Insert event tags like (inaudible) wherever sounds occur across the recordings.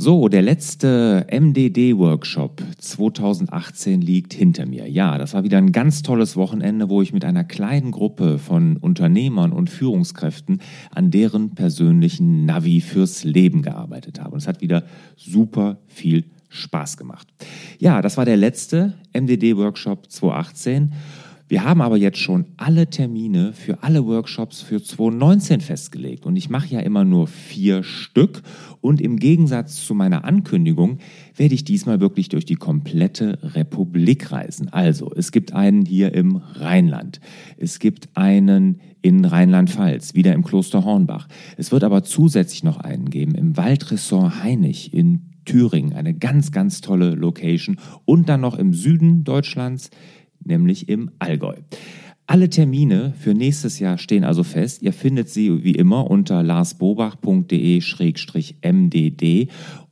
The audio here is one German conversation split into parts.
So, der letzte MDD-Workshop 2018 liegt hinter mir. Ja, das war wieder ein ganz tolles Wochenende, wo ich mit einer kleinen Gruppe von Unternehmern und Führungskräften an deren persönlichen Navi fürs Leben gearbeitet habe. Und es hat wieder super viel Spaß gemacht. Ja, das war der letzte MDD-Workshop 2018. Wir haben aber jetzt schon alle Termine für alle Workshops für 2019 festgelegt. Und ich mache ja immer nur vier Stück. Und im Gegensatz zu meiner Ankündigung werde ich diesmal wirklich durch die komplette Republik reisen. Also, es gibt einen hier im Rheinland, es gibt einen in Rheinland-Pfalz, wieder im Kloster Hornbach. Es wird aber zusätzlich noch einen geben im Waldressort Heinig in Thüringen, eine ganz, ganz tolle Location. Und dann noch im Süden Deutschlands nämlich im Allgäu. Alle Termine für nächstes Jahr stehen also fest. Ihr findet sie wie immer unter larsbobach.de-mdd.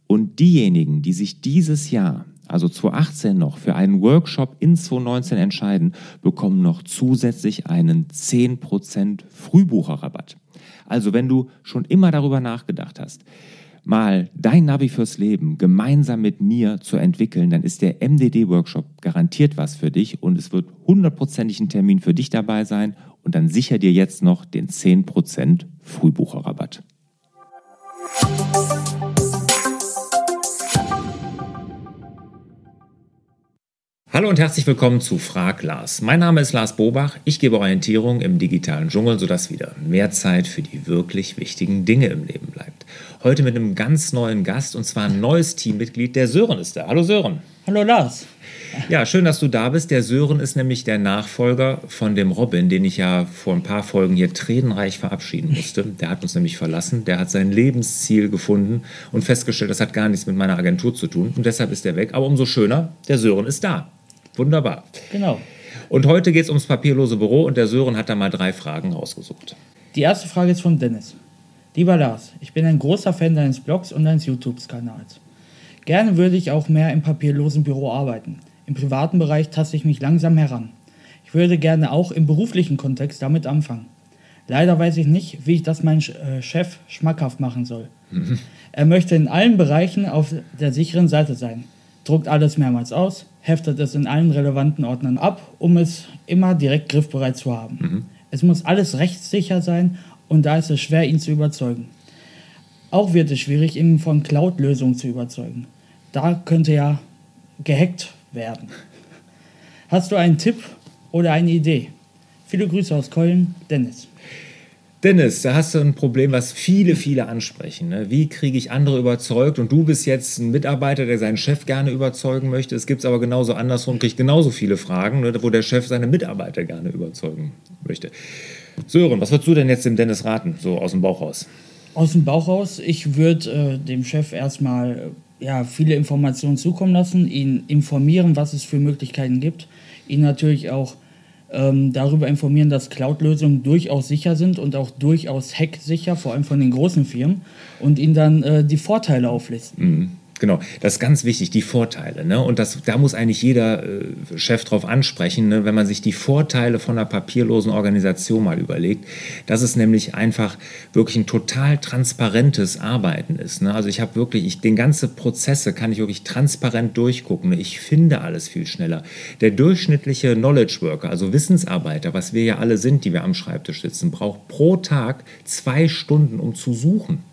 Und diejenigen, die sich dieses Jahr, also 2018 noch, für einen Workshop in 2019 entscheiden, bekommen noch zusätzlich einen 10% Frühbucherrabatt. Also wenn du schon immer darüber nachgedacht hast, mal dein Navi fürs Leben gemeinsam mit mir zu entwickeln, dann ist der MDD-Workshop garantiert was für dich und es wird hundertprozentig ein Termin für dich dabei sein und dann sicher dir jetzt noch den 10% Frühbucherrabatt. Hallo und herzlich willkommen zu Frag Lars. Mein Name ist Lars Bobach. Ich gebe Orientierung im digitalen Dschungel, sodass wieder mehr Zeit für die wirklich wichtigen Dinge im Leben bleibt. Heute mit einem ganz neuen Gast und zwar ein neues Teammitglied. Der Sören ist da. Hallo Sören. Hallo Lars. Ja, schön, dass du da bist. Der Sören ist nämlich der Nachfolger von dem Robin, den ich ja vor ein paar Folgen hier tränenreich verabschieden musste. Der hat uns nämlich verlassen. Der hat sein Lebensziel gefunden und festgestellt, das hat gar nichts mit meiner Agentur zu tun. Und deshalb ist er weg. Aber umso schöner, der Sören ist da. Wunderbar. Genau. Und heute geht es ums papierlose Büro und der Sören hat da mal drei Fragen rausgesucht. Die erste Frage ist von Dennis. Lieber Lars, ich bin ein großer Fan deines Blogs und deines YouTube-Kanals. Gerne würde ich auch mehr im papierlosen Büro arbeiten. Im privaten Bereich taste ich mich langsam heran. Ich würde gerne auch im beruflichen Kontext damit anfangen. Leider weiß ich nicht, wie ich das meinem äh, Chef schmackhaft machen soll. Mhm. (laughs) Er möchte in allen Bereichen auf der sicheren Seite sein, druckt alles mehrmals aus, heftet es in allen relevanten Ordnern ab, um es immer direkt griffbereit zu haben. Mhm. Es muss alles rechtssicher sein und da ist es schwer, ihn zu überzeugen. Auch wird es schwierig, ihn von Cloud-Lösungen zu überzeugen. Da könnte ja gehackt werden. Hast du einen Tipp oder eine Idee? Viele Grüße aus Köln, Dennis. Dennis, da hast du ein Problem, was viele, viele ansprechen. Ne? Wie kriege ich andere überzeugt? Und du bist jetzt ein Mitarbeiter, der seinen Chef gerne überzeugen möchte. Es gibt es aber genauso andersrum, kriegt genauso viele Fragen, ne? wo der Chef seine Mitarbeiter gerne überzeugen möchte. Sören, was würdest du denn jetzt dem Dennis raten, so aus dem Bauch raus? Aus dem Bauch raus, ich würde äh, dem Chef erstmal ja, viele Informationen zukommen lassen, ihn informieren, was es für Möglichkeiten gibt, ihn natürlich auch ähm, darüber informieren, dass Cloud-Lösungen durchaus sicher sind und auch durchaus hacksicher, vor allem von den großen Firmen, und ihnen dann äh, die Vorteile auflisten. Mhm. Genau, das ist ganz wichtig, die Vorteile. Ne? Und das, da muss eigentlich jeder äh, Chef drauf ansprechen, ne? wenn man sich die Vorteile von einer papierlosen Organisation mal überlegt, dass es nämlich einfach wirklich ein total transparentes Arbeiten ist. Ne? Also ich habe wirklich, ich, den ganzen Prozesse kann ich wirklich transparent durchgucken. Ne? Ich finde alles viel schneller. Der durchschnittliche Knowledge Worker, also Wissensarbeiter, was wir ja alle sind, die wir am Schreibtisch sitzen, braucht pro Tag zwei Stunden, um zu suchen.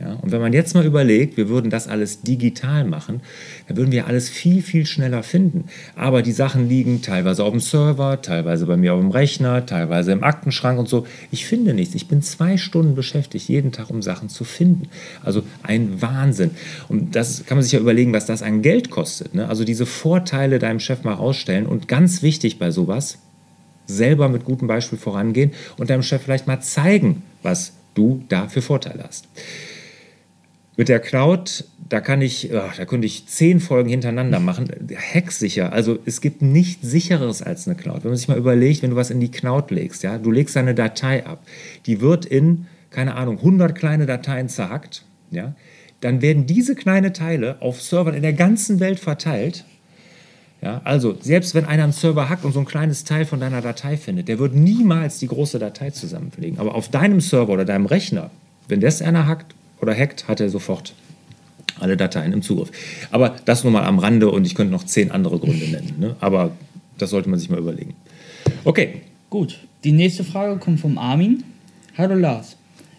Ja, und wenn man jetzt mal überlegt, wir würden das alles digital machen, dann würden wir alles viel, viel schneller finden. Aber die Sachen liegen teilweise auf dem Server, teilweise bei mir auf dem Rechner, teilweise im Aktenschrank und so. Ich finde nichts. Ich bin zwei Stunden beschäftigt, jeden Tag, um Sachen zu finden. Also ein Wahnsinn. Und das kann man sich ja überlegen, was das an Geld kostet. Ne? Also diese Vorteile deinem Chef mal rausstellen. Und ganz wichtig bei sowas, selber mit gutem Beispiel vorangehen und deinem Chef vielleicht mal zeigen, was du da für Vorteile hast. Mit der Cloud, da kann ich, ach, da könnte ich zehn Folgen hintereinander machen. Hacksicher. Also es gibt nichts sicheres als eine Cloud. Wenn man sich mal überlegt, wenn du was in die Cloud legst, ja, du legst eine Datei ab, die wird in, keine Ahnung, 100 kleine Dateien zerhackt, ja, dann werden diese kleinen Teile auf Servern in der ganzen Welt verteilt. Ja, also, selbst wenn einer einen Server hackt und so ein kleines Teil von deiner Datei findet, der wird niemals die große Datei zusammenlegen. Aber auf deinem Server oder deinem Rechner, wenn das einer hackt, oder hackt, hat er sofort alle Dateien im Zugriff. Aber das nur mal am Rande und ich könnte noch zehn andere Gründe nennen. Ne? Aber das sollte man sich mal überlegen. Okay. Gut, die nächste Frage kommt vom Armin. Hallo Lars,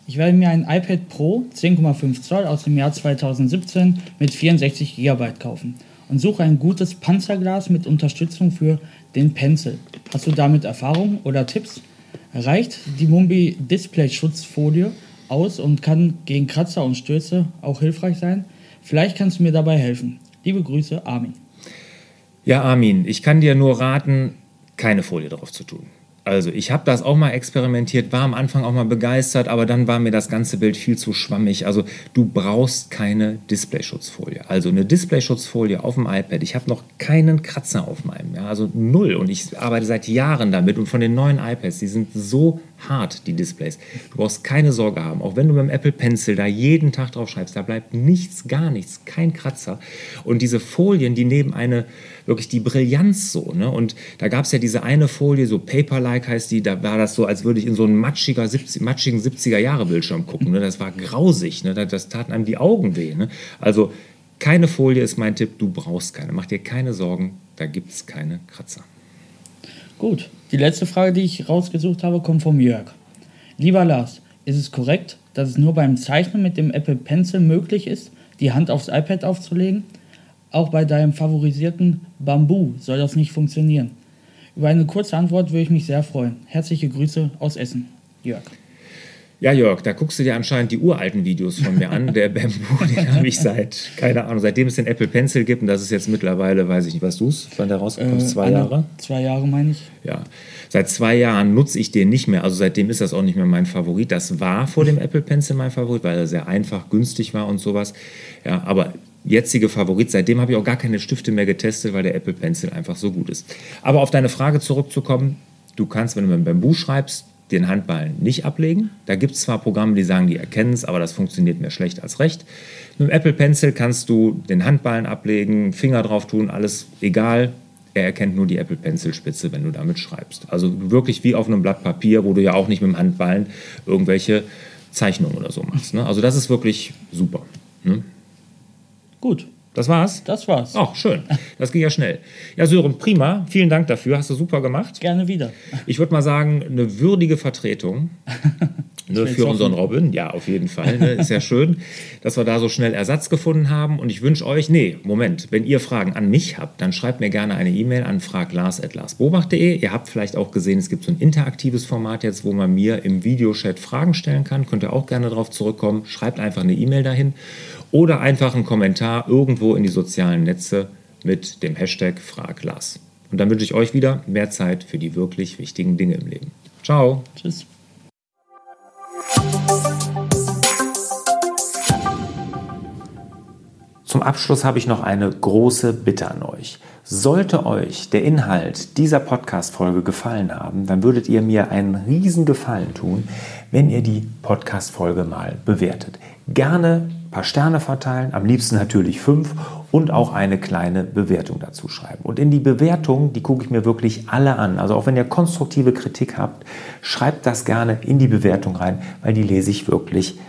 ich werde mir ein iPad Pro 10,5 Zoll aus dem Jahr 2017 mit 64 GB kaufen und suche ein gutes Panzerglas mit Unterstützung für den Pencil. Hast du damit Erfahrung oder Tipps? Reicht die Mumbi Display-Schutzfolie aus und kann gegen Kratzer und Stöße auch hilfreich sein? Vielleicht kannst du mir dabei helfen. Liebe Grüße, Armin. Ja, Armin, ich kann dir nur raten, keine Folie drauf zu tun. Also ich habe das auch mal experimentiert, war am Anfang auch mal begeistert, aber dann war mir das ganze Bild viel zu schwammig. Also du brauchst keine Displayschutzfolie. Also eine Displayschutzfolie auf dem iPad. Ich habe noch keinen Kratzer auf meinem, ja, also null. Und ich arbeite seit Jahren damit. Und von den neuen iPads, die sind so hart, die Displays. Du brauchst keine Sorge haben. Auch wenn du mit dem Apple Pencil da jeden Tag drauf schreibst, da bleibt nichts, gar nichts, kein Kratzer. Und diese Folien, die nehmen eine wirklich die Brillanz so. Ne? Und da gab es ja diese eine Folie, so Paper-like heißt die, da war das so, als würde ich in so einen matschiger 70, matschigen 70er-Jahre-Bildschirm gucken. Ne? Das war grausig, ne? das, das taten einem die Augen weh. Ne? Also keine Folie ist mein Tipp, du brauchst keine. Mach dir keine Sorgen, da gibt es keine Kratzer. Gut, die letzte Frage, die ich rausgesucht habe, kommt vom Jörg. Lieber Lars, ist es korrekt, dass es nur beim Zeichnen mit dem Apple Pencil möglich ist, die Hand aufs iPad aufzulegen? Auch bei deinem favorisierten Bambu soll das nicht funktionieren. Über eine kurze Antwort würde ich mich sehr freuen. Herzliche Grüße aus Essen. Jörg. Ja, Jörg, da guckst du dir anscheinend die uralten Videos von mir an. Der Bamboo, (laughs) den habe ich seit, keine Ahnung, seitdem es den Apple Pencil gibt, und das ist jetzt mittlerweile, weiß ich nicht, was du es, wann der rausgekommen ist, äh, zwei Jahre? Zwei Jahre, meine ich. Ja, seit zwei Jahren nutze ich den nicht mehr. Also seitdem ist das auch nicht mehr mein Favorit. Das war vor dem Apple Pencil mein Favorit, weil er sehr einfach, günstig war und sowas. Ja, aber jetzige Favorit. Seitdem habe ich auch gar keine Stifte mehr getestet, weil der Apple Pencil einfach so gut ist. Aber auf deine Frage zurückzukommen, du kannst, wenn du mit dem Bamboo schreibst, den Handballen nicht ablegen. Da gibt es zwar Programme, die sagen, die erkennen es, aber das funktioniert mehr schlecht als recht. Mit dem Apple Pencil kannst du den Handballen ablegen, Finger drauf tun, alles egal. Er erkennt nur die Apple Pencil Spitze, wenn du damit schreibst. Also wirklich wie auf einem Blatt Papier, wo du ja auch nicht mit dem Handballen irgendwelche Zeichnungen oder so machst. Ne? Also das ist wirklich super. Ne? Gut. Das war's? Das war's. Ach, schön. Das ging ja schnell. Ja, Sören, prima. Vielen Dank dafür. Hast du super gemacht. Gerne wieder. Ich würde mal sagen, eine würdige Vertretung (laughs) ne, für unseren Robin. Ja, auf jeden Fall. Ne? Ist ja schön, dass wir da so schnell Ersatz gefunden haben. Und ich wünsche euch, nee, Moment, wenn ihr Fragen an mich habt, dann schreibt mir gerne eine E-Mail an fraglars.larsbobach.de. Ihr habt vielleicht auch gesehen, es gibt so ein interaktives Format jetzt, wo man mir im Videochat Fragen stellen kann. Könnt ihr auch gerne darauf zurückkommen. Schreibt einfach eine E-Mail dahin oder einfach einen Kommentar irgendwo in die sozialen Netze mit dem Hashtag FragLars. Und dann wünsche ich euch wieder mehr Zeit für die wirklich wichtigen Dinge im Leben. Ciao. Tschüss. Zum Abschluss habe ich noch eine große Bitte an euch. Sollte euch der Inhalt dieser Podcast-Folge gefallen haben, dann würdet ihr mir einen riesen Gefallen tun, wenn ihr die Podcast-Folge mal bewertet. Gerne ein paar Sterne verteilen, am liebsten natürlich fünf und auch eine kleine Bewertung dazu schreiben. Und in die Bewertung, die gucke ich mir wirklich alle an. Also auch wenn ihr konstruktive Kritik habt, schreibt das gerne in die Bewertung rein, weil die lese ich wirklich